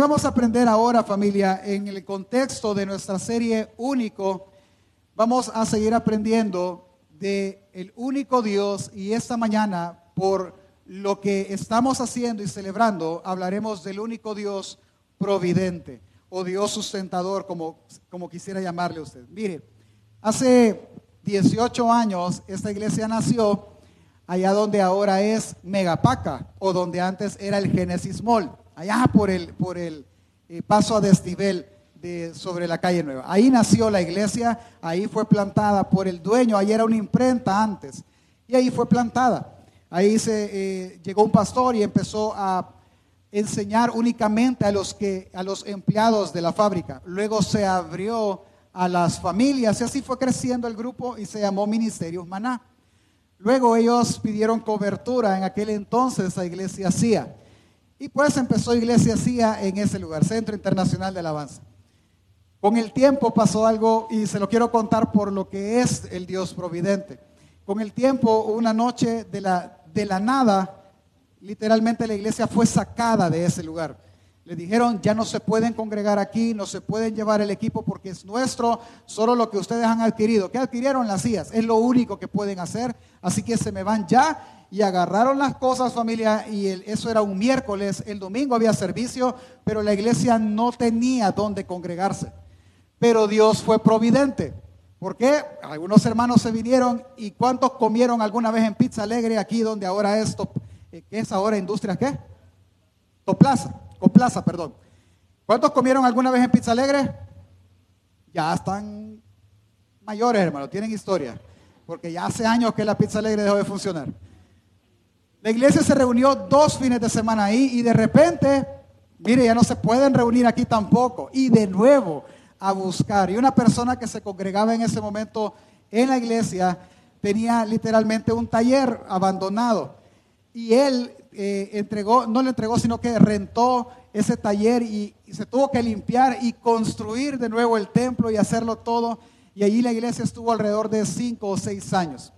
¿Qué vamos a aprender ahora, familia? En el contexto de nuestra serie Único, vamos a seguir aprendiendo de el único Dios y esta mañana por lo que estamos haciendo y celebrando, hablaremos del único Dios providente o Dios sustentador, como, como quisiera llamarle usted. Mire, hace 18 años esta iglesia nació allá donde ahora es Megapaca o donde antes era el Genesis Mall, allá por el, por el eh, paso a desnivel de, sobre la calle Nueva. Ahí nació la iglesia, ahí fue plantada por el dueño, ahí era una imprenta antes, y ahí fue plantada. Ahí se eh, llegó un pastor y empezó a enseñar únicamente a los que a los empleados de la fábrica. Luego se abrió a las familias y así fue creciendo el grupo y se llamó Ministerios Maná. Luego ellos pidieron cobertura en aquel entonces a Iglesia CIA. Y pues empezó Iglesia CIA en ese lugar, Centro Internacional de Alabanza. Con el tiempo pasó algo y se lo quiero contar por lo que es el Dios providente. Con el tiempo, una noche de la, de la nada, literalmente la iglesia fue sacada de ese lugar. Le dijeron, ya no se pueden congregar aquí, no se pueden llevar el equipo porque es nuestro, solo lo que ustedes han adquirido. ¿Qué adquirieron las sillas? Es lo único que pueden hacer, así que se me van ya y agarraron las cosas familia y eso era un miércoles, el domingo había servicio, pero la iglesia no tenía dónde congregarse. Pero Dios fue providente. ¿Por qué? Algunos hermanos se vinieron y ¿cuántos comieron alguna vez en Pizza Alegre aquí donde ahora es, top, eh, ¿qué es ahora Industria qué? Toplaza, Coplaza, perdón. ¿Cuántos comieron alguna vez en Pizza Alegre? Ya están mayores, hermano, tienen historia. Porque ya hace años que la Pizza Alegre dejó de funcionar. La iglesia se reunió dos fines de semana ahí y de repente, mire, ya no se pueden reunir aquí tampoco. Y de nuevo, a buscar. Y una persona que se congregaba en ese momento en la iglesia tenía literalmente un taller abandonado. Y él eh, entregó, no le entregó, sino que rentó ese taller y, se tuvo que limpiar y construir de nuevo el templo y hacerlo todo. Y allí la iglesia estuvo alrededor de cinco o seis años.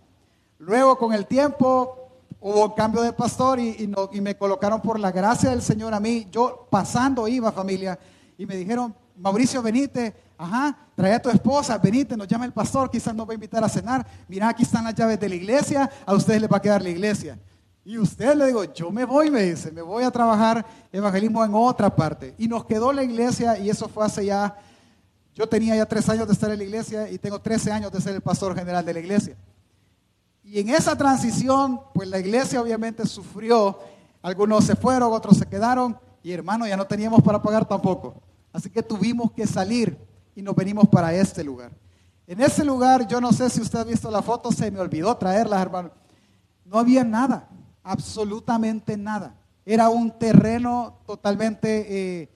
Luego, con el tiempo, hubo cambio de pastor y, y me colocaron por la gracia del Señor a mí. Yo pasando iba, familia, y me dijeron, Mauricio, venite, ajá, trae a tu esposa, venite, nos llama el pastor, quizás nos va a invitar a cenar. Mira, aquí están las llaves de la iglesia, a ustedes les va a quedar la iglesia. Y usted le digo, yo me voy, me dice, me voy a trabajar evangelismo en otra parte. Y nos quedó la iglesia y eso fue hace ya, yo tenía ya tres años de estar en la iglesia y tengo 13 años de ser el pastor general de la iglesia. Y en esa transición, pues la iglesia obviamente sufrió, algunos se fueron, otros se quedaron y hermano, ya no teníamos para pagar tampoco. Así que tuvimos que salir y nos venimos para este lugar. En ese lugar, yo no sé si usted ha visto la foto, se me olvidó traerla, hermano. No había nada, absolutamente nada. Era un terreno totalmente eh,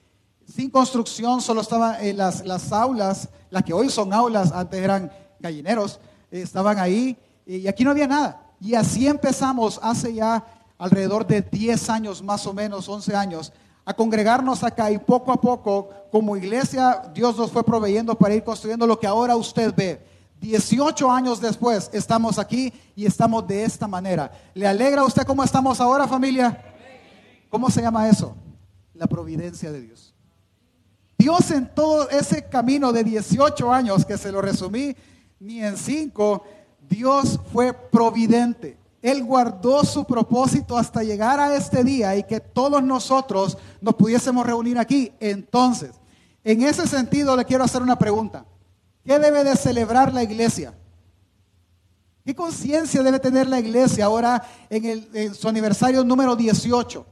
sin construcción, solo estaban eh, las, las, aulas, las que hoy son aulas, antes eran gallineros, eh, estaban ahí y aquí no había nada. Y así empezamos hace ya alrededor de 10 años, más o menos, 11 años, a congregarnos acá y poco a poco, como iglesia, Dios nos fue proveyendo para ir construyendo lo que ahora usted ve. 18 años después estamos aquí y estamos de esta manera. ¿Le alegra a usted cómo estamos ahora, familia? ¿Cómo se llama eso? La providencia de Dios. Dios en todo ese camino de 18 años, que se lo resumí ni en 5, Dios fue providente. Él guardó su propósito hasta llegar a este día y que todos nosotros nos pudiésemos reunir aquí. Entonces, en ese sentido le quiero hacer una pregunta. ¿Qué debe de celebrar la iglesia? ¿Qué conciencia debe tener la iglesia ahora en, su aniversario número 18?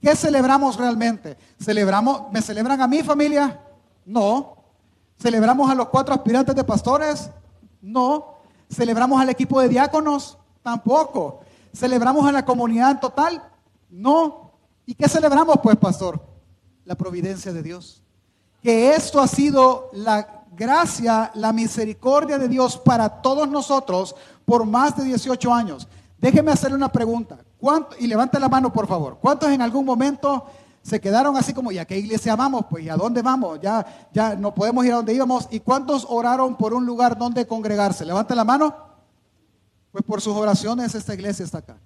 ¿Qué celebramos realmente? ¿Celebramos, ¿Me celebran a mi familia? No. ¿Celebramos a los cuatro aspirantes de pastores? No. ¿Celebramos al equipo de diáconos? Tampoco. ¿Celebramos a la comunidad en total? No. ¿Y qué celebramos pues, pastor? La providencia de Dios. Que esto ha sido la gracia, la misericordia de Dios para todos nosotros por más de 18 años. Déjeme hacerle una pregunta. ¿Cuánto, y levante la mano, por favor. ¿Cuántos en algún momento se quedaron así como, ¿y a qué iglesia vamos? Pues, ¿y a dónde vamos? Ya, ya no podemos ir a donde íbamos. ¿Y cuántos oraron por un lugar donde congregarse? Levante la mano. Pues por sus oraciones esta iglesia está acá.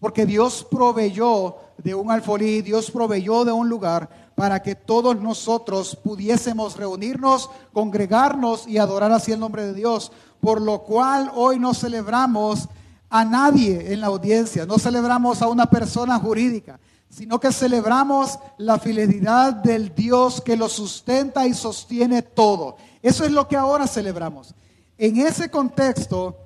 Porque Dios proveyó de un alfolí, Dios proveyó de un lugar para que todos nosotros pudiésemos reunirnos, congregarnos y adorar así el nombre de Dios. Por lo cual hoy no celebramos a nadie en la audiencia, no celebramos a una persona jurídica, sino que celebramos la fidelidad del Dios que lo sustenta y sostiene todo. Eso es lo que ahora celebramos. En ese contexto,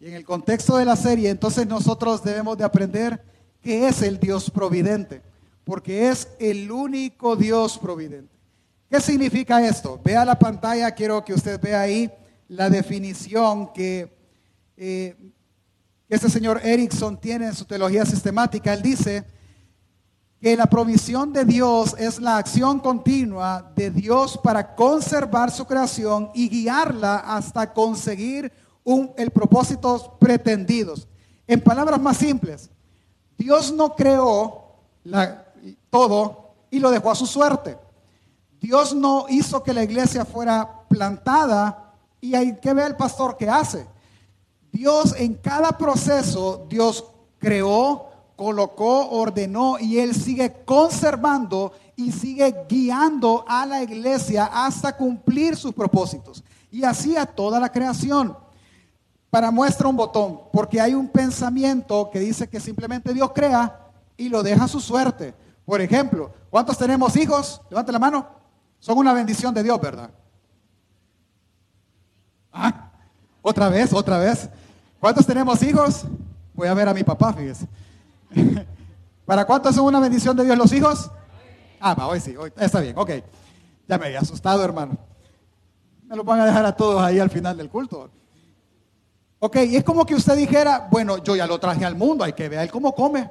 y en el contexto de la serie, entonces nosotros debemos de aprender que es el Dios providente, porque es el único Dios providente. ¿Qué significa esto? Vea la pantalla, quiero que usted vea ahí la definición que eh, este señor Erickson tiene en su teología sistemática. Él dice que la provisión de Dios es la acción continua de Dios para conservar su creación y guiarla hasta conseguir el propósito pretendidos. En palabras más simples, Dios no creó todo y lo dejó a su suerte. Dios no hizo que la iglesia fuera plantada y hay que ver el pastor que hace. Dios en cada proceso, Dios creó, colocó, ordenó y Él sigue conservando y sigue guiando a la iglesia hasta cumplir sus propósitos. Y así a toda la creación. Para muestra un botón, porque hay un pensamiento que dice que simplemente Dios crea y lo deja a su suerte. Por ejemplo, ¿cuántos tenemos hijos? Levante la mano. Son una bendición de Dios, ¿verdad? ¿Ah? Otra vez, otra vez. ¿Cuántos tenemos hijos? Voy a ver a mi papá, fíjese. ¿Para cuántos son una bendición de Dios los hijos? Ah, va, hoy sí, hoy, está bien, ok. Ya me había asustado, hermano. Me lo van a dejar a todos ahí al final del culto. Ok, y es como que usted dijera, bueno, yo ya lo traje al mundo, hay que ver cómo come.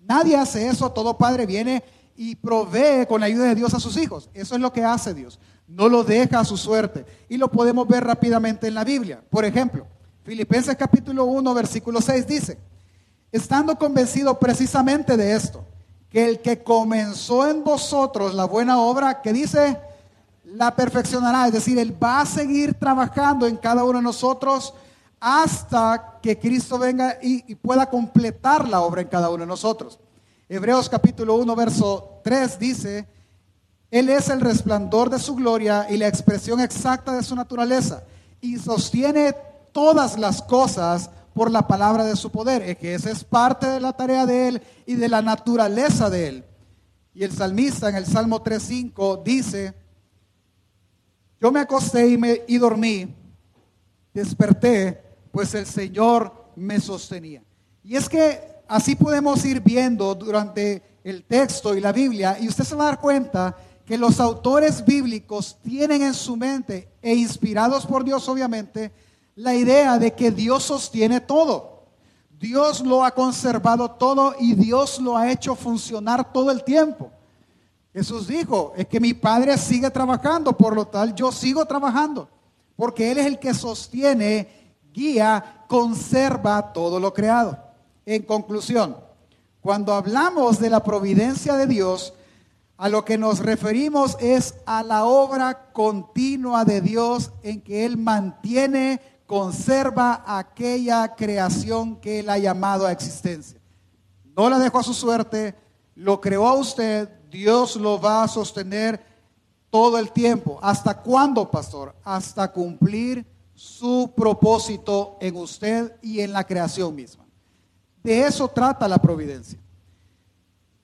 Nadie hace eso, todo padre viene y provee con la ayuda de Dios a sus hijos. Eso es lo que hace Dios no lo deja a su suerte. Y lo podemos ver rápidamente en la Biblia. Por ejemplo, Filipenses capítulo 1, versículo 6 dice, estando convencido precisamente de esto, que el que comenzó en vosotros la buena obra, que dice, la perfeccionará. Es decir, Él va a seguir trabajando en cada uno de nosotros hasta que Cristo venga y, pueda completar la obra en cada uno de nosotros. Hebreos capítulo 1, verso 3 dice, él es el resplandor de su gloria y la expresión exacta de su naturaleza y sostiene todas las cosas por la palabra de su poder. Es que esa es parte de la tarea de Él y de la naturaleza de Él. Y el salmista en el Salmo 3.5 dice, yo me acosté y, me, y dormí, desperté, pues el Señor me sostenía. Y es que así podemos ir viendo durante el texto y la Biblia, y usted se va a dar cuenta que los autores bíblicos tienen en su mente, e inspirados por Dios obviamente, la idea de que Dios sostiene todo. Dios lo ha conservado todo y Dios lo ha hecho funcionar todo el tiempo. Jesús dijo, es que mi Padre sigue trabajando, por lo tal yo sigo trabajando, porque Él es el que sostiene, guía, conserva todo lo creado. En conclusión, cuando hablamos de la providencia de Dios, a lo que nos referimos es a la obra continua de Dios en que Él mantiene, conserva aquella creación que Él ha llamado a existencia. No la dejó a su suerte, lo creó a usted, Dios lo va a sostener todo el tiempo. ¿Hasta cuándo, pastor? Hasta cumplir su propósito en usted y en la creación misma. De eso trata la providencia.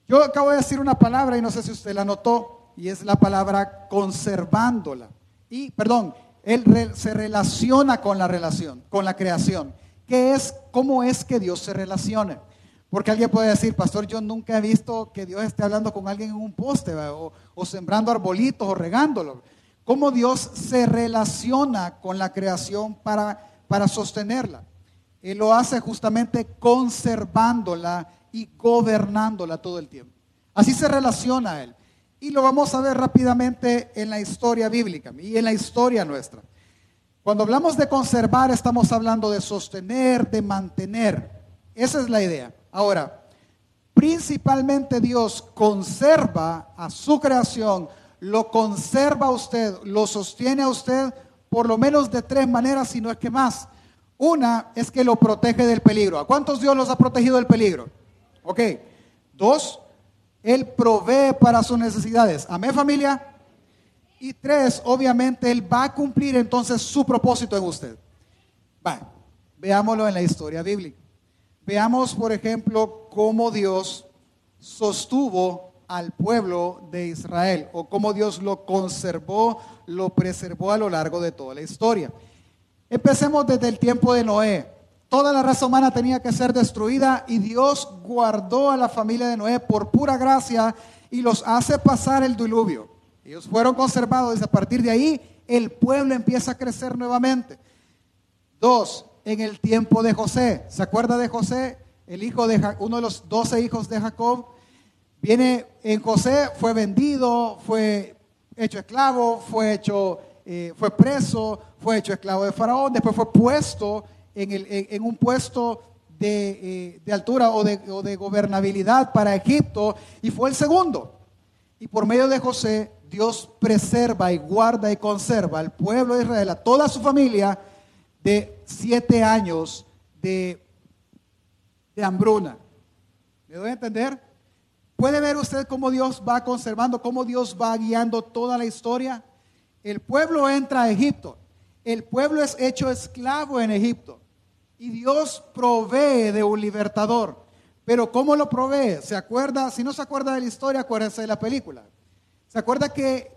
Yo acabo de decir una palabra y no sé si usted la notó, y es la palabra conservándola. Y, perdón, él se relaciona con la relación, con la creación. ¿Qué es, cómo es que Dios se relaciona? Porque alguien puede decir, pastor, yo nunca he visto que Dios esté hablando con alguien en un poste o, sembrando arbolitos o regándolo. ¿Cómo Dios se relaciona con la creación para, para sostenerla? Él lo hace justamente conservándola y gobernándola todo el tiempo. Así se relaciona Él. Y lo vamos a ver rápidamente en la historia bíblica y en la historia nuestra. Cuando hablamos de conservar, estamos hablando de sostener, de mantener. Esa es la idea. Ahora, principalmente Dios conserva a su creación, lo conserva a usted, lo sostiene a usted por lo menos de tres maneras, si no es que más. Una es que lo protege del peligro. ¿A cuántos Dios los ha protegido del peligro? Ok. Dos, Él provee para sus necesidades. Amén familia. Y tres, obviamente Él va a cumplir entonces su propósito en usted. Va, veámoslo en la historia bíblica. Veamos, por ejemplo, cómo Dios sostuvo al pueblo de Israel o cómo Dios lo conservó, lo preservó a lo largo de toda la historia. Empecemos desde el tiempo de Noé. Toda la raza humana tenía que ser destruida y Dios guardó a la familia de Noé por pura gracia y los hace pasar el diluvio. Ellos fueron conservados y a partir de ahí el pueblo empieza a crecer nuevamente. Dos, en el tiempo de José. ¿Se acuerda de José? El hijo de uno de los doce hijos de Jacob. Viene en José, fue vendido, fue hecho esclavo, fue hecho, eh, fue preso, fue hecho esclavo de Faraón, después fue puesto en, el, en, un puesto de, eh, de altura o de, o de gobernabilidad para Egipto y fue el segundo. Y por medio de José Dios preserva y guarda y conserva al pueblo de Israel, a toda su familia, de siete años de, de hambruna. ¿Me doy a entender? ¿Puede ver usted cómo Dios va conservando, cómo Dios va guiando toda la historia? El pueblo entra a Egipto. El pueblo es hecho esclavo en Egipto. Y Dios provee de un libertador. Pero ¿cómo lo provee? ¿Se acuerda? Si no se acuerda de la historia, acuérdese de la película. ¿Se acuerda que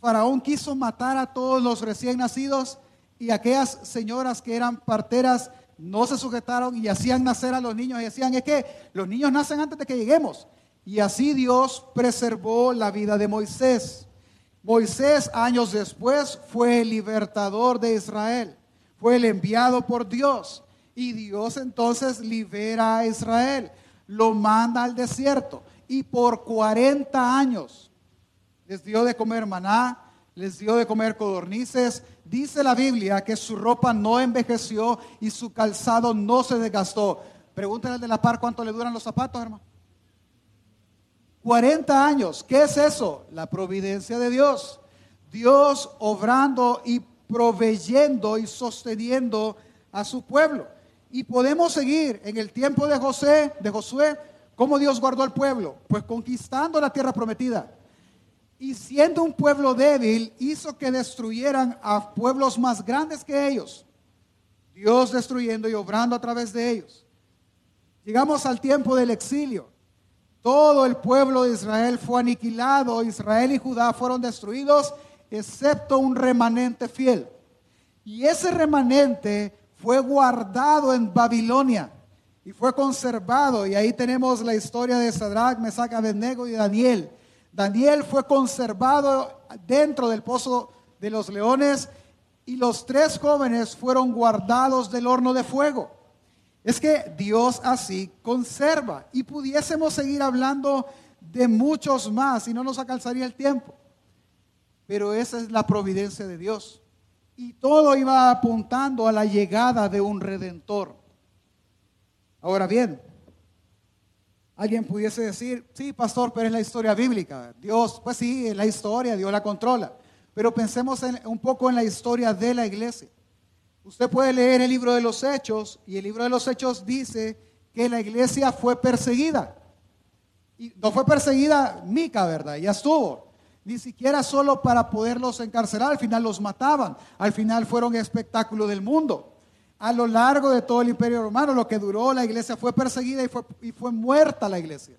Faraón quiso matar a todos los recién nacidos y aquellas señoras que eran parteras no se sujetaron y hacían nacer a los niños y decían, es que los niños nacen antes de que lleguemos. Y así Dios preservó la vida de Moisés. Moisés años después fue el libertador de Israel, fue el enviado por Dios. Y Dios entonces libera a Israel, lo manda al desierto. Y por 40 años les dio de comer maná, les dio de comer codornices. Dice la Biblia que su ropa no envejeció y su calzado no se desgastó. Pregúntale al de la par cuánto le duran los zapatos, hermano. 40 años. ¿Qué es eso? La providencia de Dios. Dios obrando y proveyendo y sosteniendo a su pueblo. Y podemos seguir en el tiempo de José, de Josué, cómo Dios guardó al pueblo, pues conquistando la tierra prometida y siendo un pueblo débil, hizo que destruyeran a pueblos más grandes que ellos. Dios destruyendo y obrando a través de ellos. Llegamos al tiempo del exilio. Todo el pueblo de Israel fue aniquilado. Israel y Judá fueron destruidos, excepto un remanente fiel. Y ese remanente fue guardado en Babilonia y fue conservado. Y ahí tenemos la historia de Sadrach, Mesach, Abednego y Daniel Daniel fue conservado dentro del pozo de los leones y los tres jóvenes fueron guardados del horno de fuego. Es que Dios así conserva y pudiésemos seguir hablando de muchos más y no nos alcanzaría el tiempo. Pero esa es la providencia de Dios. Y todo iba apuntando a la llegada de un redentor. Ahora bien, Alguien pudiese decir, sí, pastor, pero es la historia bíblica. Dios, pues sí, es la historia, Dios la controla. Pero pensemos un poco en la historia de la iglesia. Usted puede leer el libro de los Hechos y el libro de los Hechos dice que la iglesia fue perseguida. Y no fue perseguida Mica, ¿verdad? Ya estuvo. Ni siquiera solo para poderlos encarcelar, al final los mataban. Al final fueron espectáculo del mundo a lo largo de todo el imperio romano, lo que duró la iglesia fue perseguida y fue, y fue muerta la iglesia.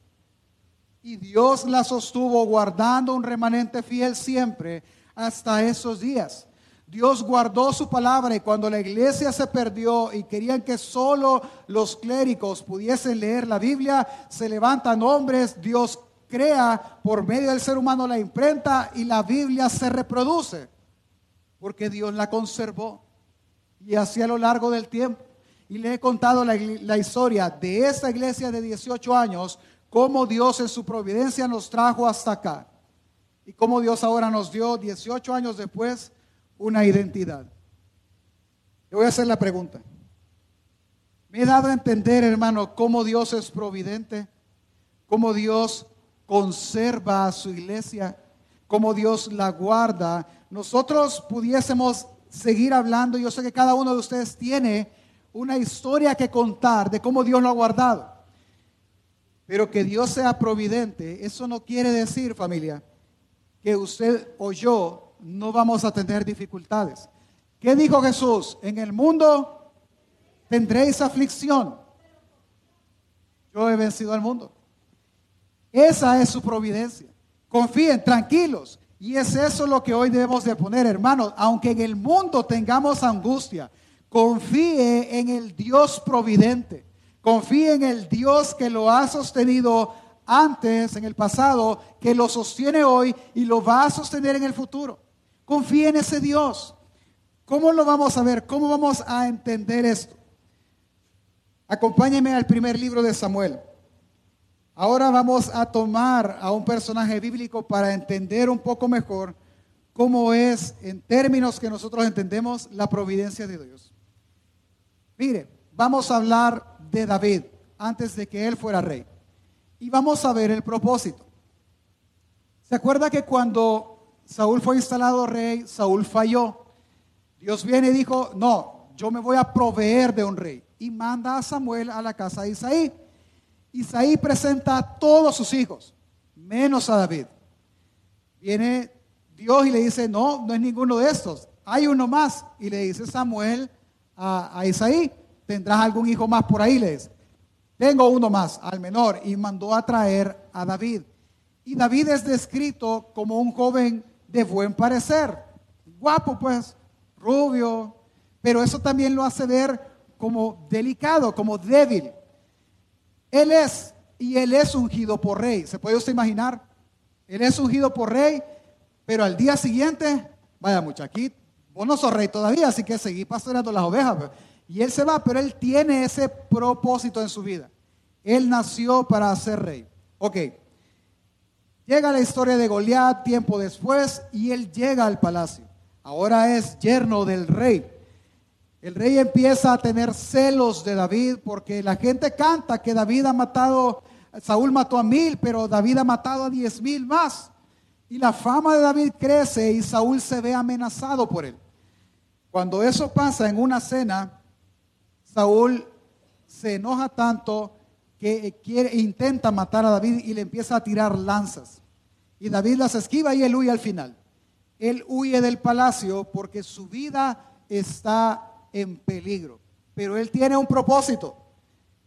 Y Dios la sostuvo guardando un remanente fiel siempre hasta esos días. Dios guardó su palabra y cuando la iglesia se perdió y querían que solo los clérigos pudiesen leer la Biblia, se levantan hombres, Dios crea por medio del ser humano la imprenta y la Biblia se reproduce porque Dios la conservó y así a lo largo del tiempo. Y le he contado la, historia de esta iglesia de 18 años, cómo Dios en su providencia nos trajo hasta acá. Y cómo Dios ahora nos dio 18 años después una identidad. Le voy a hacer la pregunta. Me he dado a entender, hermano, cómo Dios es providente, cómo Dios conserva a su iglesia, cómo Dios la guarda. Nosotros pudiésemos seguir hablando. Yo sé que cada uno de ustedes tiene una historia que contar de cómo Dios lo ha guardado. Pero que Dios sea providente, eso no quiere decir, familia, que usted o yo no vamos a tener dificultades. ¿Qué dijo Jesús? En el mundo tendréis aflicción. Yo he vencido al mundo. Esa es su providencia. Confíen, tranquilos. Y es eso lo que hoy debemos de poner, hermanos. Aunque en el mundo tengamos angustia, confíe en el Dios providente. Confíe en el Dios que lo ha sostenido antes, en el pasado, que lo sostiene hoy y lo va a sostener en el futuro. Confíe en ese Dios. ¿Cómo lo vamos a ver? ¿Cómo vamos a entender esto? Acompáñeme al primer libro de Samuel. Ahora vamos a tomar a un personaje bíblico para entender un poco mejor cómo es, en términos que nosotros entendemos, la providencia de Dios. Mire, vamos a hablar de David antes de que él fuera rey. Y vamos a ver el propósito. ¿Se acuerda que cuando Saúl fue instalado rey, Saúl falló? Dios viene y dijo, no, yo me voy a proveer de un rey. Y manda a Samuel a la casa de Isaí. Isaí presenta a todos sus hijos, menos a David. Viene Dios y le dice, no, no es ninguno de estos. Hay uno más. Y le dice Samuel a, a Isaí, ¿Tendrás algún hijo más por ahí? Les. Tengo uno más, al menor, y mandó a traer a David. Y David es descrito como un joven de buen parecer, guapo pues, rubio, pero eso también lo hace ver como delicado, como débil. Él es, y él es ungido por rey. ¿Se puede usted imaginar? Él es ungido por rey, pero al día siguiente, vaya muchachito, vos no sos rey todavía, así que seguí pastoreando las ovejas. Pues. Y él se va, pero él tiene ese propósito en su vida. Él nació para ser rey. Ok. Llega la historia de Goliat tiempo después y él llega al palacio. Ahora es yerno del rey. El rey empieza a tener celos de David porque la gente canta que David ha matado, Saúl mató a mil, pero David ha matado a diez mil más. Y la fama de David crece y Saúl se ve amenazado por él. Cuando eso pasa en una cena, Saúl se enoja tanto que quiere, intenta matar a David y le empieza a tirar lanzas. Y David las esquiva y él huye al final. Él huye del palacio porque su vida está en peligro. Pero él tiene un propósito.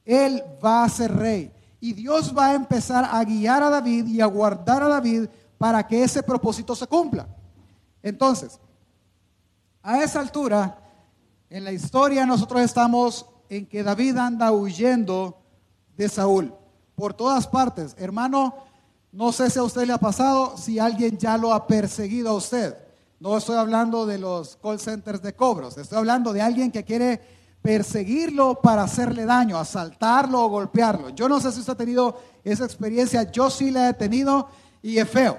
Él va a ser rey. Y Dios va a empezar a guiar a David y a guardar a David para que ese propósito se cumpla. Entonces, a esa altura, en la historia nosotros estamos en que David anda huyendo de Saúl por todas partes. Hermano, no sé si a usted le ha pasado, si alguien ya lo ha perseguido a usted. No estoy hablando de los call centers de cobros, estoy hablando de alguien que quiere perseguirlo para hacerle daño, asaltarlo o golpearlo. Yo no sé si usted ha tenido esa experiencia, yo sí la he tenido y es feo.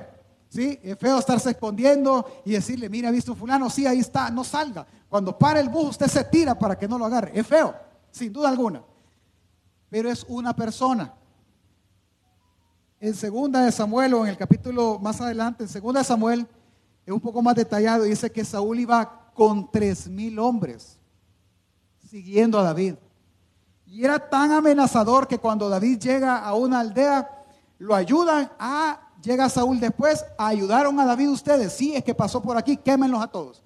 ¿Sí? Es feo estarse escondiendo y decirle, mira, ¿ha visto fulano? Sí, ahí está, no salga. Cuando para el bus, usted se tira para que no lo agarre. Es feo, sin duda alguna. Pero es una persona. En segunda de Samuel, o en el capítulo más adelante, en segunda de Samuel, es un poco más detallado. Dice que Saúl iba con tres mil hombres siguiendo a David. Y era tan amenazador que cuando David llega a una aldea, lo ayudan a, llega Saúl después, ayudaron a David ustedes. Sí, es que pasó por aquí, quémenlos a todos.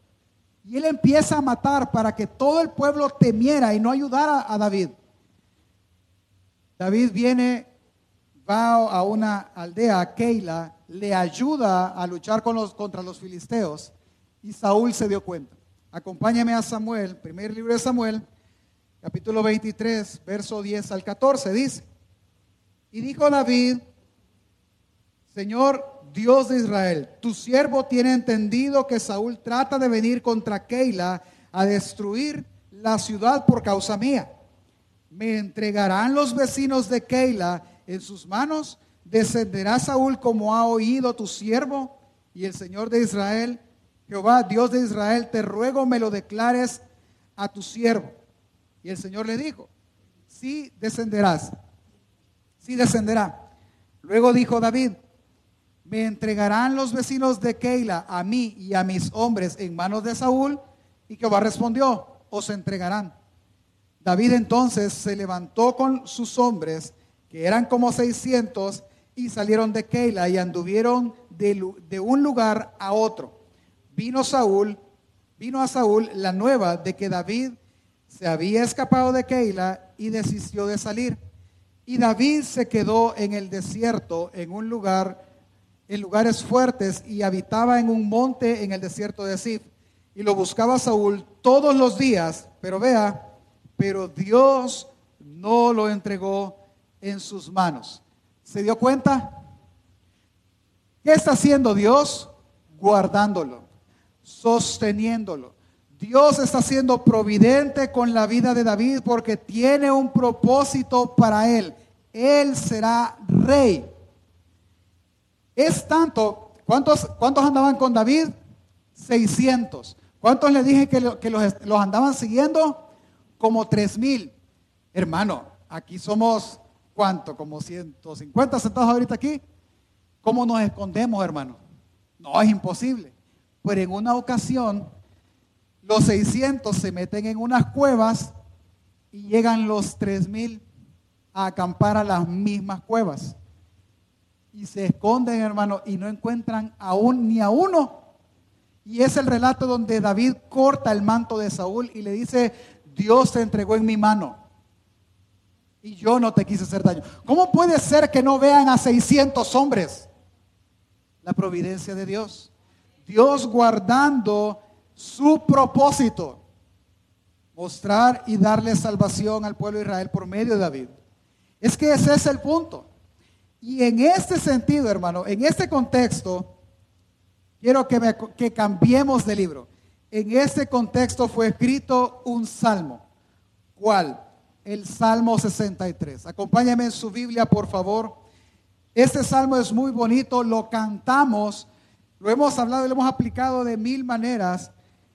Y él empieza a matar para que todo el pueblo temiera y no ayudara a David. David viene, a una aldea, Keila, le ayuda a luchar con los, contra los filisteos y Saúl se dio cuenta. Acompáñame a Samuel, primer libro de Samuel, capítulo 23, verso 10 al 14, dice, y dijo David, Señor, Dios de Israel, tu siervo tiene entendido que Saúl trata de venir contra Keila a destruir la ciudad por causa mía. ¿Me entregarán los vecinos de Keila en sus manos? ¿Descenderá Saúl como ha oído tu siervo? Y el Señor de Israel, Jehová, Dios de Israel, te ruego me lo declares a tu siervo. Y el Señor le dijo, sí descenderás, sí descenderá. Luego dijo David, me entregarán los vecinos de Keila a mí y a mis hombres en manos de Saúl. Y Jehová respondió, os entregarán. David entonces se levantó con sus hombres, que eran como seiscientos, y salieron de Keila y anduvieron de, de un lugar a otro. Vino Saúl, vino a Saúl la nueva de que David se había escapado de Keila y desistió de salir. Y David se quedó en el desierto, en un lugar, en lugares fuertes, y habitaba en un monte en el desierto de Sif. Y lo buscaba Saúl todos los días, pero vea, pero Dios no lo entregó en sus manos. ¿Se dio cuenta? ¿Qué está haciendo Dios? Guardándolo, sosteniéndolo. Dios está siendo providente con la vida de David porque tiene un propósito para él. Él será rey. Es tanto, ¿cuántos, cuántos andaban con David? 600. ¿Cuántos le dije que, los, los andaban siguiendo? como tres mil. Hermano, aquí somos, ¿cuánto? Como 150 sentados ahorita aquí. ¿Cómo nos escondemos, hermano? No, es imposible. Pero en una ocasión, los 600 se meten en unas cuevas y llegan los tres mil a acampar a las mismas cuevas. Y se esconden, hermano, y no encuentran aún ni a uno. Y es el relato donde David corta el manto de Saúl y le dice, Dios te entregó en mi mano y yo no te quise hacer daño. ¿Cómo puede ser que no vean a 600 hombres? La providencia de Dios. Dios guardando su propósito, mostrar y darle salvación al pueblo de Israel por medio de David. Es que ese es el punto. Y en este sentido, hermano, en este contexto, quiero que, que cambiemos de libro. En este contexto fue escrito un salmo. ¿Cuál? El Salmo 63. Acompáñame en su Biblia, por favor. Este salmo es muy bonito, lo cantamos, lo hemos hablado y lo hemos aplicado de mil maneras,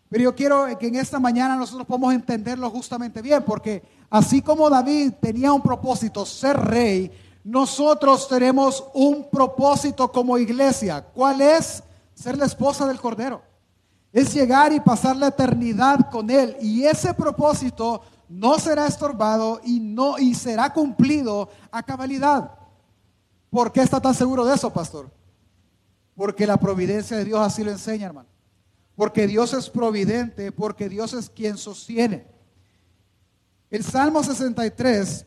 pero yo quiero que en esta mañana nosotros podamos entenderlo justamente bien, porque así como David tenía un propósito, ser rey, nosotros tenemos un propósito como iglesia. ¿Cuál es? Ser la esposa del Cordero es llegar y pasar la eternidad con Él. Y ese propósito no será estorbado y, no, y será cumplido a cabalidad. ¿Por qué está tan seguro de eso, pastor? Porque la providencia de Dios así lo enseña, hermano. Porque Dios es providente, porque Dios es quien sostiene. El Salmo 63,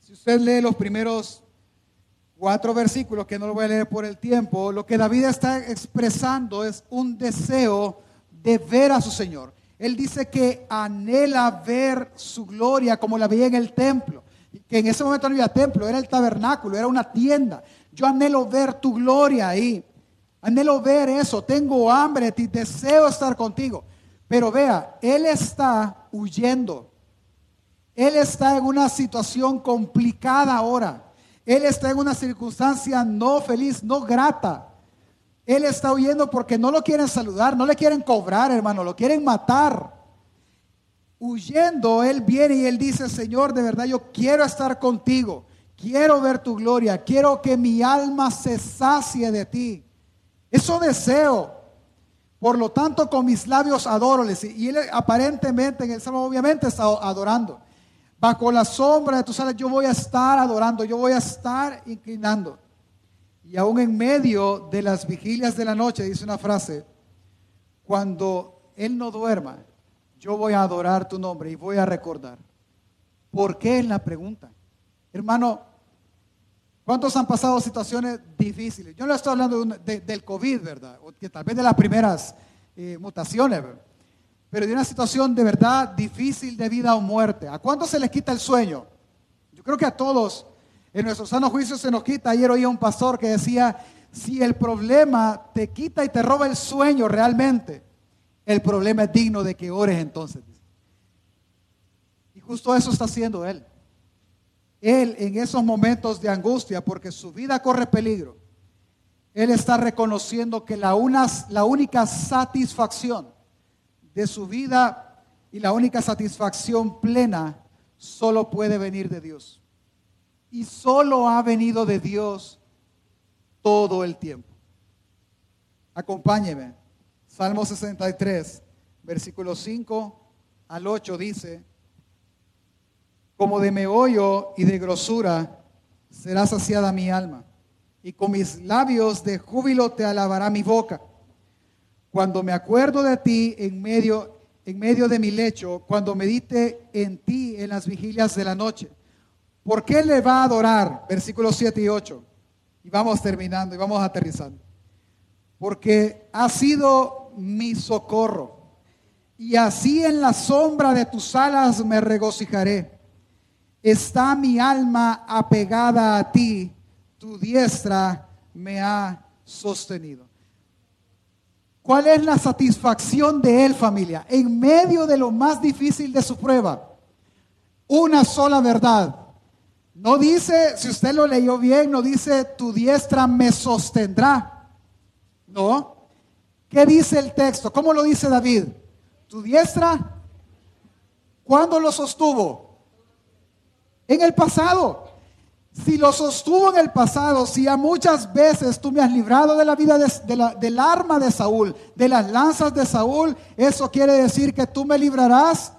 si usted lee los primeros cuatro versículos que no lo voy a leer por el tiempo, lo que David está expresando es un deseo de ver a su Señor. Él dice que anhela ver su gloria como la veía en el templo. Que en ese momento no había templo, era el tabernáculo, era una tienda. Yo anhelo ver tu gloria ahí. Anhelo ver eso. Tengo hambre de ti, deseo estar contigo. Pero vea, él está huyendo. Él está en una situación complicada ahora. Él está en una circunstancia no feliz, no grata. Él está huyendo porque no lo quieren saludar, no le quieren cobrar, hermano, lo quieren matar. Huyendo, Él viene y Él dice, Señor, de verdad yo quiero estar contigo, quiero ver tu gloria, quiero que mi alma se sacie de ti. Eso deseo. Por lo tanto, con mis labios adóroles. Y él aparentemente en el salmo obviamente está adorando. Bajo la sombra de tus alas yo voy a estar adorando, yo voy a estar inclinando. Y aún en medio de las vigilias de la noche, dice una frase, cuando Él no duerma, yo voy a adorar tu nombre y voy a recordar. ¿Por qué es la pregunta? Hermano, ¿cuántos han pasado situaciones difíciles? Yo no estoy hablando del COVID, ¿verdad? O que tal vez de las primeras eh, mutaciones, ¿verdad? Pero de una situación de verdad difícil de vida o muerte. ¿A cuántos se les quita el sueño? Yo creo que a todos en nuestro sano juicio se nos quita. Ayer oía un pastor que decía, si el problema te quita y te roba el sueño realmente, el problema es digno de que ores entonces. Y justo eso está haciendo él. Él en esos momentos de angustia, porque su vida corre peligro, él está reconociendo que la, la única satisfacción de su vida y la única satisfacción plena solo puede venir de Dios. Y solo ha venido de Dios todo el tiempo. Acompáñeme. Salmo 63, versículo 5 al 8 dice, como de meollo y de grosura será saciada mi alma, y con mis labios de júbilo te alabará mi boca. Cuando me acuerdo de ti en medio, en medio de mi lecho, cuando medite en ti en las vigilias de la noche. ¿Por qué le va a adorar? Versículos 7 y 8. Y vamos terminando y vamos aterrizando. Porque ha sido mi socorro. Y así en la sombra de tus alas me regocijaré. Está mi alma apegada a ti. Tu diestra me ha sostenido. ¿Cuál es la satisfacción de él, familia? En medio de lo más difícil de su prueba. Una sola verdad. No dice, si usted lo leyó bien, no dice, tu diestra me sostendrá. No. ¿Qué dice el texto? ¿Cómo lo dice David? Tu diestra, ¿cuándo lo sostuvo? En el pasado. Si lo sostuvo en el pasado, si a muchas veces tú me has librado de la vida del arma de Saúl, de las lanzas de Saúl, eso quiere decir que tú me librarás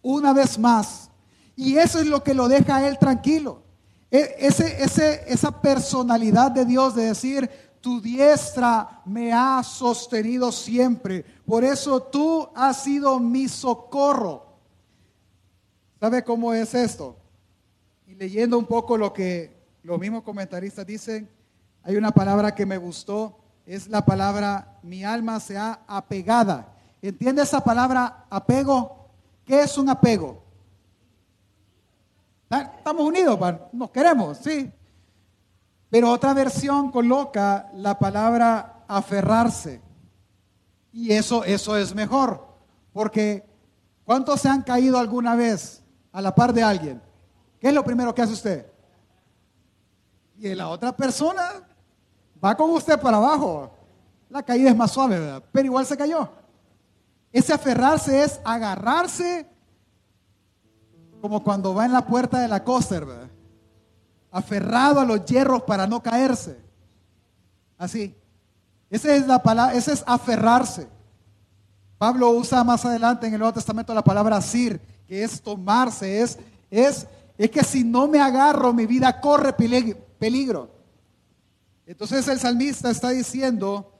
una vez más. Y eso es lo que lo deja a él tranquilo. E, ese, ese, esa personalidad de Dios de decir, tu diestra me ha sostenido siempre. Por eso tú has sido mi socorro. ¿Sabe cómo es esto? Leyendo un poco lo que los mismos comentaristas dicen, hay una palabra que me gustó, es la palabra mi alma se ha apegada. ¿Entiende esa palabra apego? ¿Qué es un apego? Estamos unidos, nos queremos, sí. Pero otra versión coloca la palabra aferrarse. Y eso, eso es mejor, porque ¿cuántos se han caído alguna vez a la par de alguien? ¿Qué es lo primero que hace usted? Y la otra persona va con usted para abajo. La caída es más suave, ¿verdad? Pero igual se cayó. Ese aferrarse es agarrarse como cuando va en la puerta de la coster. Aferrado a los hierros para no caerse. Así. Esa es la palabra, ese es aferrarse. Pablo usa más adelante en el Nuevo Testamento la palabra asir, que es tomarse, es, es es que si no me agarro, mi vida corre peligro. Entonces el salmista está diciendo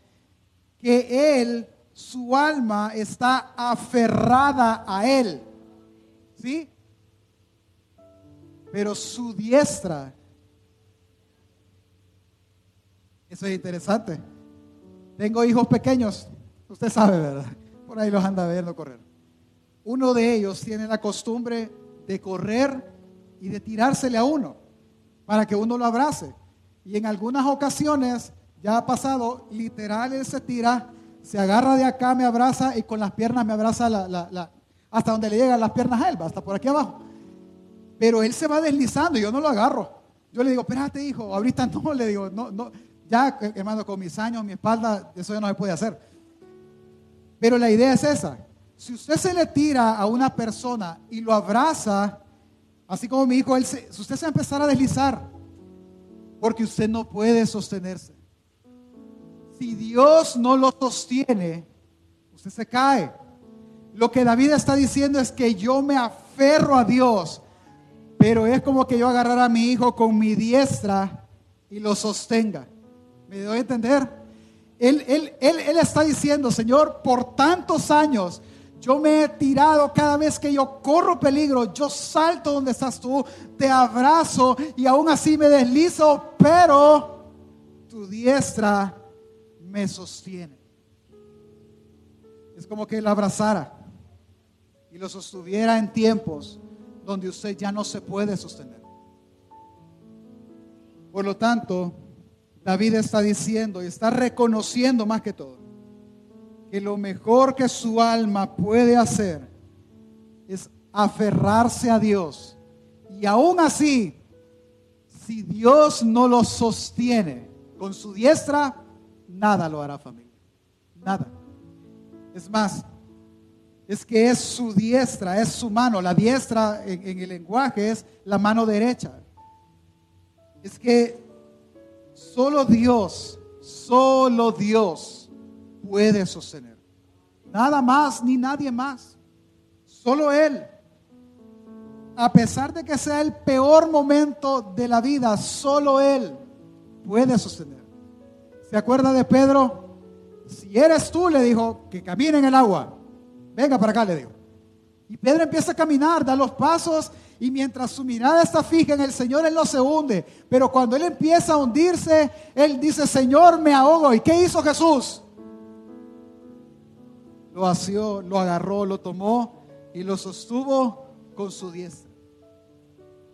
que él, su alma está aferrada a él. ¿Sí? Pero su diestra, eso es interesante. Tengo hijos pequeños, usted sabe, ¿verdad? Por ahí los anda viendo correr. Uno de ellos tiene la costumbre de correr y de tirársele a uno para que uno lo abrace. Y en algunas ocasiones, ya ha pasado, literal, él se tira, se agarra de acá, me abraza y con las piernas me abraza hasta donde le llegan las piernas a él, hasta por aquí abajo. Pero él se va deslizando y yo no lo agarro. Yo le digo, espérate hijo, ahorita no, le digo, no, no, ya hermano, con mis años, mi espalda, eso ya no se puede hacer. Pero la idea es esa. Si usted se le tira a una persona y lo abraza, Así como mi hijo, él se, usted se va a empezar a deslizar, porque usted no puede sostenerse. Si Dios no lo sostiene, usted se cae. Lo que David está diciendo es que yo me aferro a Dios, pero es como que yo agarrar a mi hijo con mi diestra y lo sostenga. ¿Me doy a entender? Él, él, él, él está diciendo, Señor, por tantos años yo me he tirado cada vez que yo corro peligro, yo salto donde estás tú, te abrazo y aún así me deslizo, pero tu diestra me sostiene. Es como que él abrazara y lo sostuviera en tiempos donde usted ya no se puede sostener. Por lo tanto, David está diciendo y está reconociendo más que todo lo mejor que su alma puede hacer es aferrarse a Dios. Y aún así, si Dios no lo sostiene con su diestra, nada lo hará familia. Nada. Es más, es que es su diestra, es su mano. La diestra en, en el lenguaje es la mano derecha. Es que solo Dios, solo Dios puede sostener. Nada más ni nadie más. Solo Él. A pesar de que sea el peor momento de la vida, solo Él puede sostener. ¿Se acuerda de Pedro? Si eres tú, le dijo, que camine en el agua. Venga para acá, le digo. Y Pedro empieza a caminar, da los pasos y mientras su mirada está fija en el Señor, Él no se hunde. Pero cuando Él empieza a hundirse, Él dice, Señor, me ahogo. ¿Y qué hizo Jesús? Lo vació, lo agarró, lo tomó y lo sostuvo con su diestra.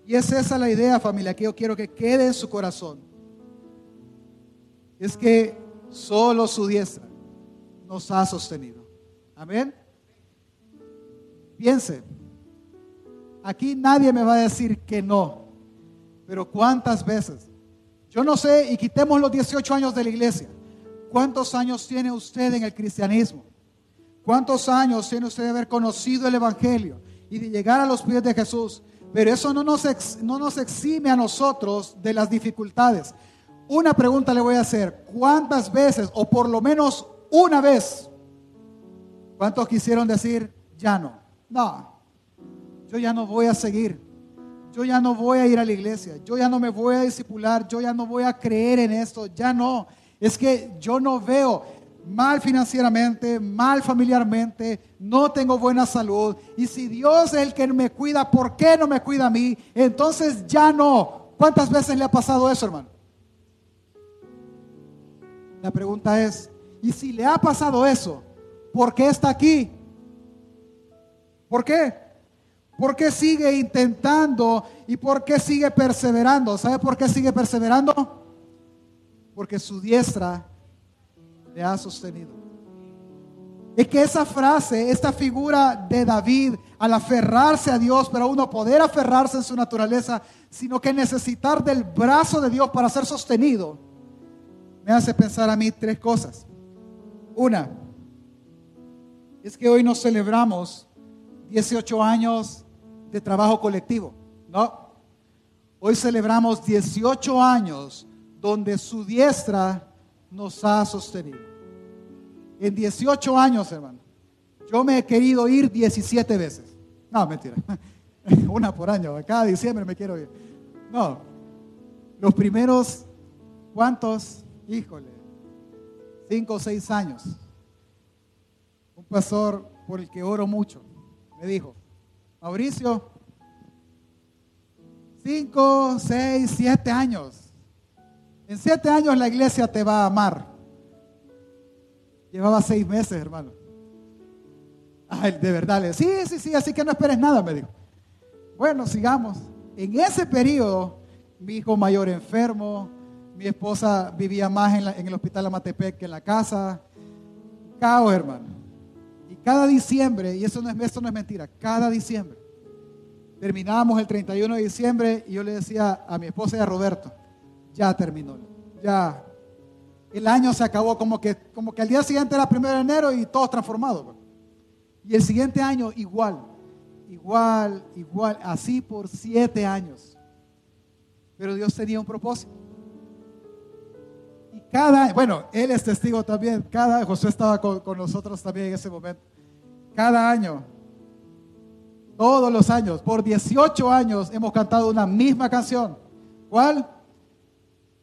Y es esa la idea, familia, que yo quiero que quede en su corazón. Es que solo su diestra nos ha sostenido. Amén. Piense, aquí nadie me va a decir que no, pero ¿cuántas veces? Yo no sé, y quitemos los 18 años de la iglesia. ¿Cuántos años tiene usted en el cristianismo? ¿Cuántos años tiene usted de haber conocido el Evangelio y de llegar a los pies de Jesús? Pero eso no nos, no nos exime a nosotros de las dificultades. Una pregunta le voy a hacer. ¿Cuántas veces, o por lo menos una vez, cuántos quisieron decir, ya no? No, yo ya no voy a seguir. Yo ya no voy a ir a la iglesia. Yo ya no me voy a discipular. Yo ya no voy a creer en esto. Ya no. Es que yo no veo mal financieramente, mal familiarmente, no tengo buena salud. Y si Dios es el que me cuida, ¿por qué no me cuida a mí? Entonces ya no. ¿Cuántas veces le ha pasado eso, hermano? La pregunta es, ¿y si le ha pasado eso? ¿Por qué está aquí? ¿Por qué? ¿Por qué sigue intentando y por qué sigue perseverando? ¿Sabe por qué sigue perseverando? Porque su diestra le ha sostenido. Es que esa frase, esta figura de David, al aferrarse a Dios, pero uno poder aferrarse en su naturaleza, sino que necesitar del brazo de Dios para ser sostenido, me hace pensar a mí tres cosas. Una, es que hoy nos celebramos 18 años de trabajo colectivo. No. Hoy celebramos 18 años donde su diestra nos ha sostenido. En 18 años, hermano, yo me he querido ir 17 veces. No, mentira. Una por año. Cada diciembre me quiero ir. No. Los primeros, ¿cuántos? Híjole. Cinco o seis años. Un pastor por el que oro mucho me dijo, Mauricio, cinco, seis, siete años. En siete años la iglesia te va a amar. Llevaba seis meses, hermano. Ay, de verdad, le sí, sí, sí, así que no esperes nada, me dijo. Bueno, sigamos. En ese periodo, mi hijo mayor enfermo, mi esposa vivía más en, el hospital Amatepec que en la casa. Caos, hermano. Y cada diciembre, y eso no, es, eso no es mentira, cada diciembre, terminábamos el 31 de diciembre y yo le decía a mi esposa y a Roberto, ya terminó, ya. El año se acabó como que, como que al día siguiente era primero de enero y todo transformado. Y el siguiente año igual, igual, igual, así por siete años. Pero Dios tenía un propósito. Y cada, bueno, él es testigo también, cada, José estaba con, con nosotros también en ese momento. Cada año, todos los años, por 18 años hemos cantado una misma canción. ¿Cuál?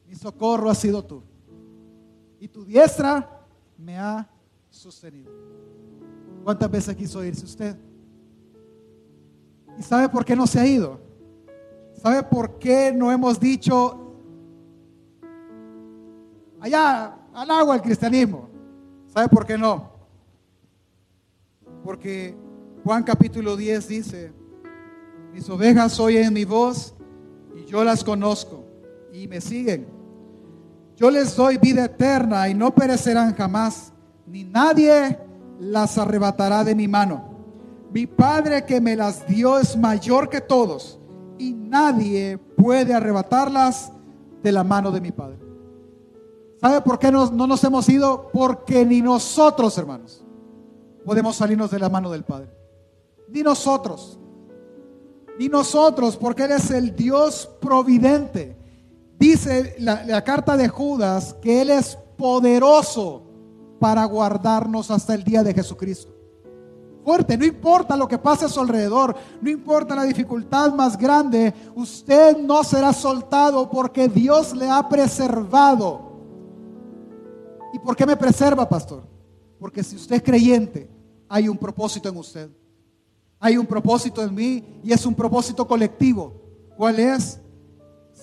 Mi socorro ha sido tú. Y tu diestra me ha sostenido. ¿Cuántas veces quiso irse usted? ¿Y sabe por qué no se ha ido? ¿Sabe por qué no hemos dicho allá al agua el cristianismo. ¿Sabe por qué no? Porque Juan capítulo 10 dice, mis ovejas oyen mi voz y yo las conozco y me siguen. Yo les doy vida eterna y no perecerán jamás, ni nadie las arrebatará de mi mano. Mi Padre que me las dio es mayor que todos y nadie puede arrebatarlas de la mano de mi Padre. ¿Sabe por qué no, no nos hemos ido? Porque ni nosotros, hermanos, podemos salirnos de la mano del Padre. Ni nosotros. Ni nosotros, porque Él es el Dios providente. Dice la, carta de Judas que Él es poderoso para guardarnos hasta el día de Jesucristo. Fuerte, no importa lo que pase a su alrededor, no importa la dificultad más grande, usted no será soltado porque Dios le ha preservado. ¿Y por qué me preserva, pastor? Porque si usted es creyente, hay un propósito en usted. Hay un propósito en mí y es un propósito colectivo. ¿Cuál es?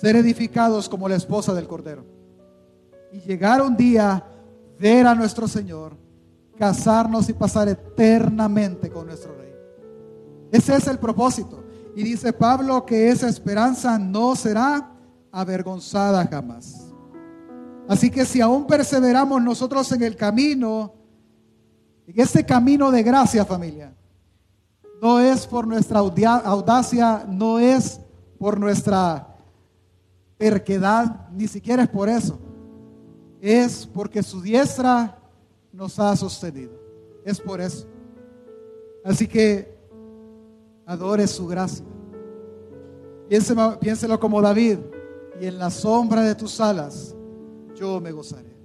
Ser edificados como la esposa del Cordero. Y llegar un día, ver a nuestro Señor, casarnos y pasar eternamente con nuestro Rey. Ese es el propósito. Y dice Pablo que esa esperanza no será avergonzada jamás. Así que si aún perseveramos nosotros en el camino, en este camino de gracia familia, no es por nuestra audacia, no es por nuestra terquedad, ni siquiera es por eso. Es porque su diestra nos ha sostenido. Es por eso. Así que adore su gracia. Piénselo, como David. Y en la sombra de tus alas yo me gozaré.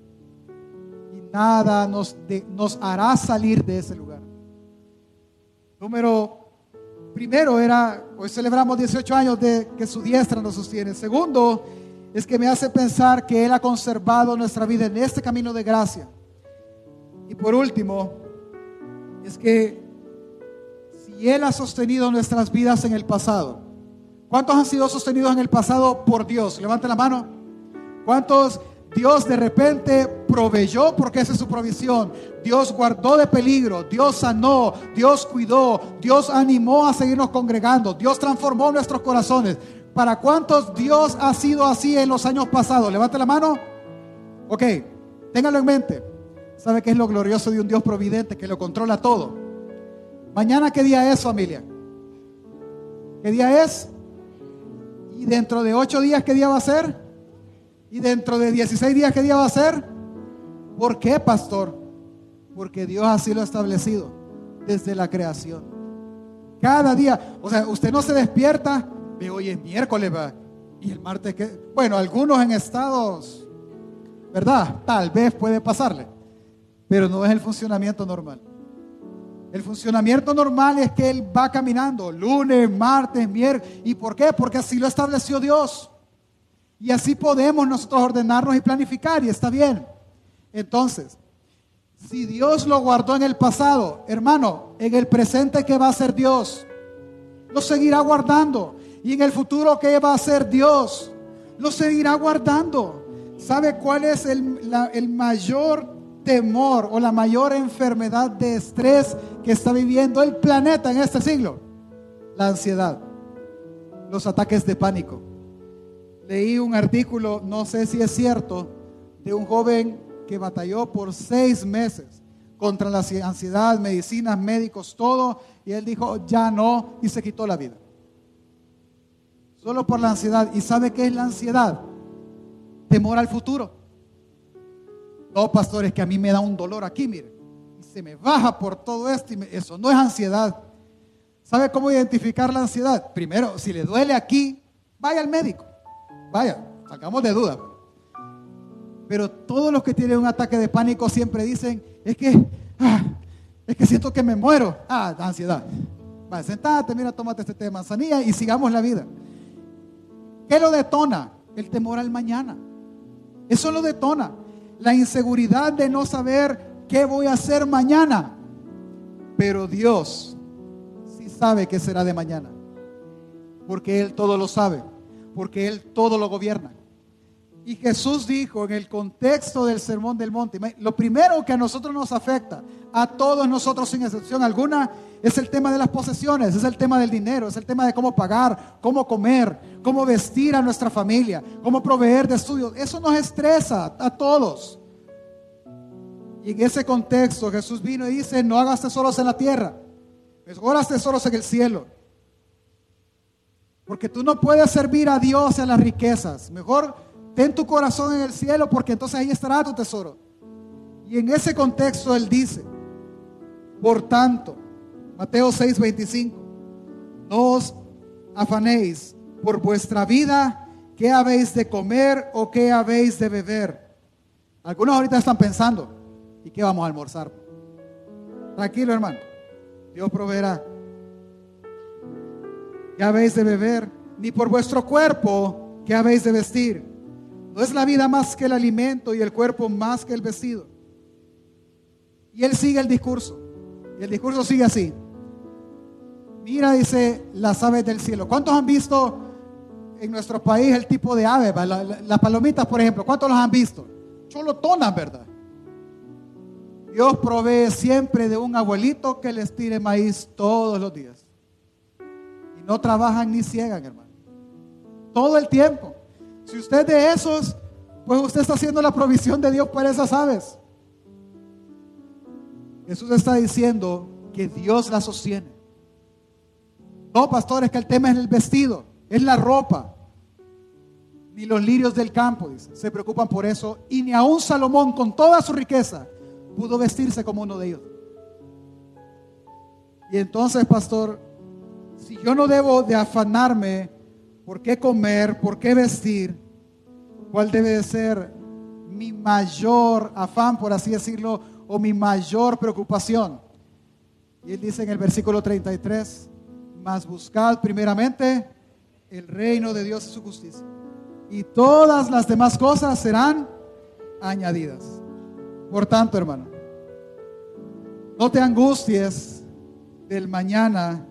Y nada nos, nos hará salir de ese lugar. Número primero era, hoy celebramos 18 años de que su diestra nos sostiene. Segundo, es que me hace pensar que Él ha conservado nuestra vida en este camino de gracia. Y por último, es que si Él ha sostenido nuestras vidas en el pasado, ¿cuántos han sido sostenidos en el pasado por Dios? Levante la mano. ¿Cuántos Dios de repente proveyó porque esa es su provisión. Dios guardó de peligro, Dios sanó, Dios cuidó, Dios animó a seguirnos congregando, Dios transformó nuestros corazones. ¿Para cuántos Dios ha sido así en los años pasados? Levante la mano. Ok, téngalo en mente. ¿Sabe qué es lo glorioso de un Dios providente que lo controla todo? Mañana, ¿qué día es, familia? ¿Qué día es? Y dentro de ocho días, ¿qué día va a ser? Y dentro de 16 días, ¿qué día va a ser? ¿Por qué, pastor? Porque Dios así lo ha establecido desde la creación. Cada día, o sea, usted no se despierta, ve hoy es miércoles, y el martes que, bueno, algunos en estados, ¿verdad? Tal vez puede pasarle, pero no es el funcionamiento normal. El funcionamiento normal es que Él va caminando lunes, martes, miércoles. ¿Y por qué? Porque así lo estableció Dios. Y así podemos nosotros ordenarnos y planificar y está bien. Entonces, si Dios lo guardó en el pasado, hermano, en el presente, ¿qué va a hacer Dios? Lo seguirá guardando. Y en el futuro, ¿qué va a hacer Dios? Lo seguirá guardando. ¿Sabe cuál es el, el mayor temor o la mayor enfermedad de estrés que está viviendo el planeta en este siglo? La ansiedad, los ataques de pánico leí un artículo, no sé si es cierto, de un joven que batalló por seis meses contra la ansiedad, medicinas, médicos, todo, y él dijo, ya no, y se quitó la vida. Solo por la ansiedad. ¿Y sabe qué es la ansiedad? Temor al futuro. No, pastores, que a mí me da un dolor aquí, mire, y se me baja por todo esto, y eso no es ansiedad. ¿Sabe cómo identificar la ansiedad? Primero, si le duele aquí, vaya al médico. Vaya, sacamos de duda. Pero todos los que tienen un ataque de pánico siempre dicen, es que, ah, es que siento que me muero. Ah, ansiedad. Vaya, sentate, mira, tómate este té de manzanilla y sigamos la vida. ¿Qué lo detona? El temor al mañana. Eso lo detona. La inseguridad de no saber qué voy a hacer mañana. Pero Dios sí sabe qué será de mañana. Porque Él todo lo sabe porque Él todo lo gobierna. Y Jesús dijo en el contexto del Sermón del Monte, lo primero que a nosotros nos afecta, a todos nosotros sin excepción alguna, es el tema de las posesiones, es el tema del dinero, es el tema de cómo pagar, cómo comer, cómo vestir a nuestra familia, cómo proveer de estudios. Eso nos estresa a todos. Y en ese contexto Jesús vino y dice, no hagas tesoros en la tierra, mejor haz tesoros en el cielo. Porque tú no puedes servir a Dios en las riquezas. Mejor ten tu corazón en el cielo porque entonces ahí estará tu tesoro. Y en ese contexto Él dice, Por tanto, Mateo 6:25, no os afanéis por vuestra vida, qué habéis de comer o qué habéis de beber. Algunos ahorita están pensando, ¿y qué vamos a almorzar? Tranquilo, hermano. Dios proveerá. ¿Qué habéis de beber? Ni por vuestro cuerpo, ¿qué habéis de vestir? No es la vida más que el alimento y el cuerpo más que el vestido. Y él sigue el discurso. Y el discurso sigue así. Mira, dice, las aves del cielo. ¿Cuántos han visto en nuestro país el tipo de ave? las palomitas, por ejemplo. ¿Cuántos los han visto? Cholotonas, ¿verdad? Dios provee siempre de un abuelito que les tire maíz todos los días. No trabajan ni ciegan, hermano. Todo el tiempo. Si usted de esos, pues usted está haciendo la provisión de Dios para esas aves. Jesús está diciendo que Dios la sostiene. No, pastor, es que el tema es el vestido, es la ropa. Ni los lirios del campo, se preocupan por eso. Y ni aun Salomón, con toda su riqueza, pudo vestirse como uno de ellos. Y entonces, pastor, si yo no debo de afanarme por qué comer, por qué vestir, cuál debe de ser mi mayor afán, por así decirlo, o mi mayor preocupación. Y él dice en el versículo 33, mas buscad primeramente el reino de Dios y su justicia. Y todas las demás cosas serán añadidas. Por tanto, hermano, no te angusties del mañana.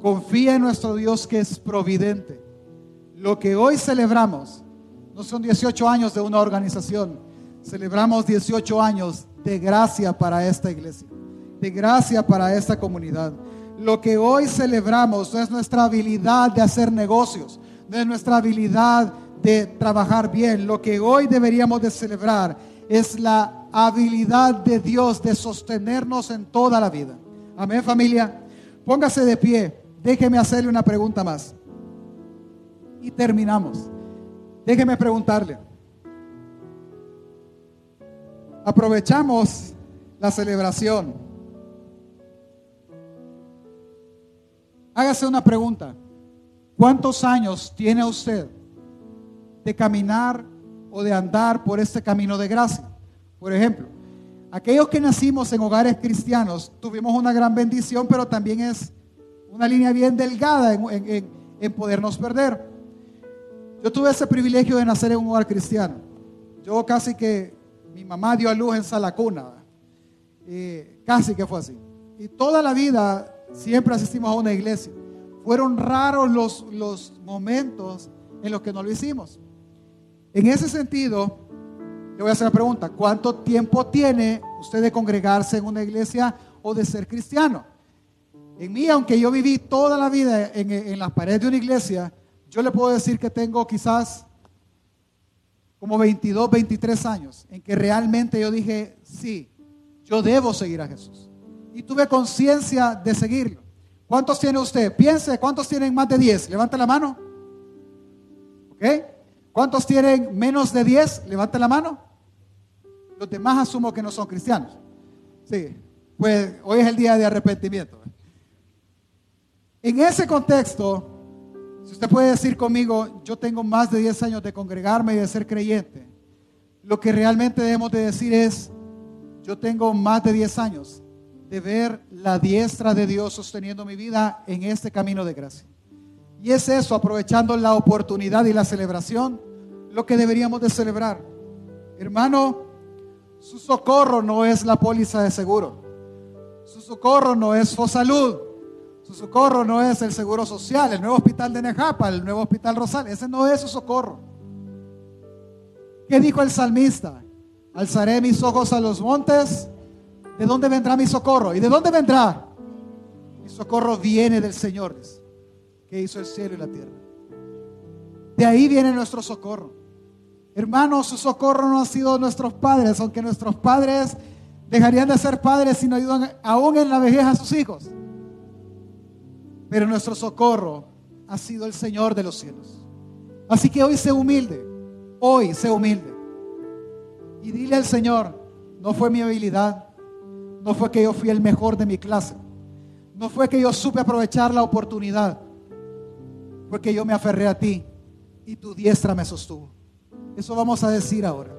Confía en nuestro Dios que es providente. Lo que hoy celebramos no son 18 años de una organización. Celebramos 18 años de gracia para esta iglesia, de gracia para esta comunidad. Lo que hoy celebramos no es nuestra habilidad de hacer negocios, no es nuestra habilidad de trabajar bien. Lo que hoy deberíamos de celebrar es la habilidad de Dios de sostenernos en toda la vida. Amén familia. Póngase de pie. Déjeme hacerle una pregunta más. Y terminamos. Déjeme preguntarle. Aprovechamos la celebración. Hágase una pregunta. ¿Cuántos años tiene usted de caminar o de andar por este camino de gracia? Por ejemplo, aquellos que nacimos en hogares cristianos tuvimos una gran bendición, pero también es una línea bien delgada en, podernos perder. Yo tuve ese privilegio de nacer en un hogar cristiano. Yo casi que mi mamá dio a luz en Salacuna. casi que fue así. Y toda la vida siempre asistimos a una iglesia. Fueron raros los, los momentos en los que no lo hicimos. En ese sentido, le voy a hacer una pregunta. ¿Cuánto tiempo tiene usted de congregarse en una iglesia o de ser cristiano? En mí, aunque yo viví toda la vida en, las paredes de una iglesia, yo le puedo decir que tengo quizás como 22, 23 años, en que realmente yo dije, sí, yo debo seguir a Jesús. Y tuve conciencia de seguirlo. ¿Cuántos tiene usted? Piense, ¿cuántos tienen más de 10? Levante la mano. ¿Ok? ¿Cuántos tienen menos de 10? Levante la mano. Los demás asumo que no son cristianos. Sí, pues hoy es el día de arrepentimiento. En ese contexto, si usted puede decir conmigo, yo tengo más de 10 años de congregarme y de ser creyente, lo que realmente debemos de decir es, yo tengo más de 10 años de ver la diestra de Dios sosteniendo mi vida en este camino de gracia. Y es eso, aprovechando la oportunidad y la celebración, lo que deberíamos de celebrar. Hermano, su socorro no es la póliza de seguro. Su socorro no es Fosalud. Su socorro no es el Seguro Social, el nuevo hospital de Nejapa, el nuevo hospital Rosal. Ese no es su socorro. ¿Qué dijo el salmista? Alzaré mis ojos a los montes. ¿De dónde vendrá mi socorro? ¿Y de dónde vendrá? Mi socorro viene del Señor, que hizo el cielo y la tierra. De ahí viene nuestro socorro. Hermanos, su socorro no ha sido nuestros padres, aunque nuestros padres dejarían de ser padres si no ayudan aún en la vejez a sus hijos. Pero nuestro socorro ha sido el Señor de los cielos. Así que hoy sé humilde, hoy sé humilde. Y dile al Señor, no fue mi habilidad, no fue que yo fui el mejor de mi clase, no fue que yo supe aprovechar la oportunidad, fue que yo me aferré a ti y tu diestra me sostuvo. Eso vamos a decir ahora.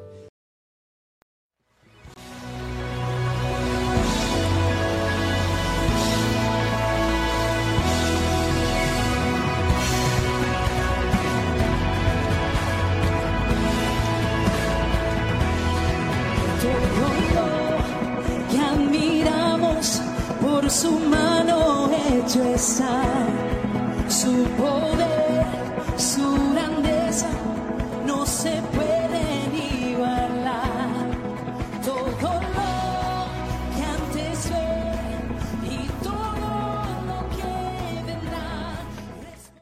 su mano hecho está su poder, su grandeza, no se puede.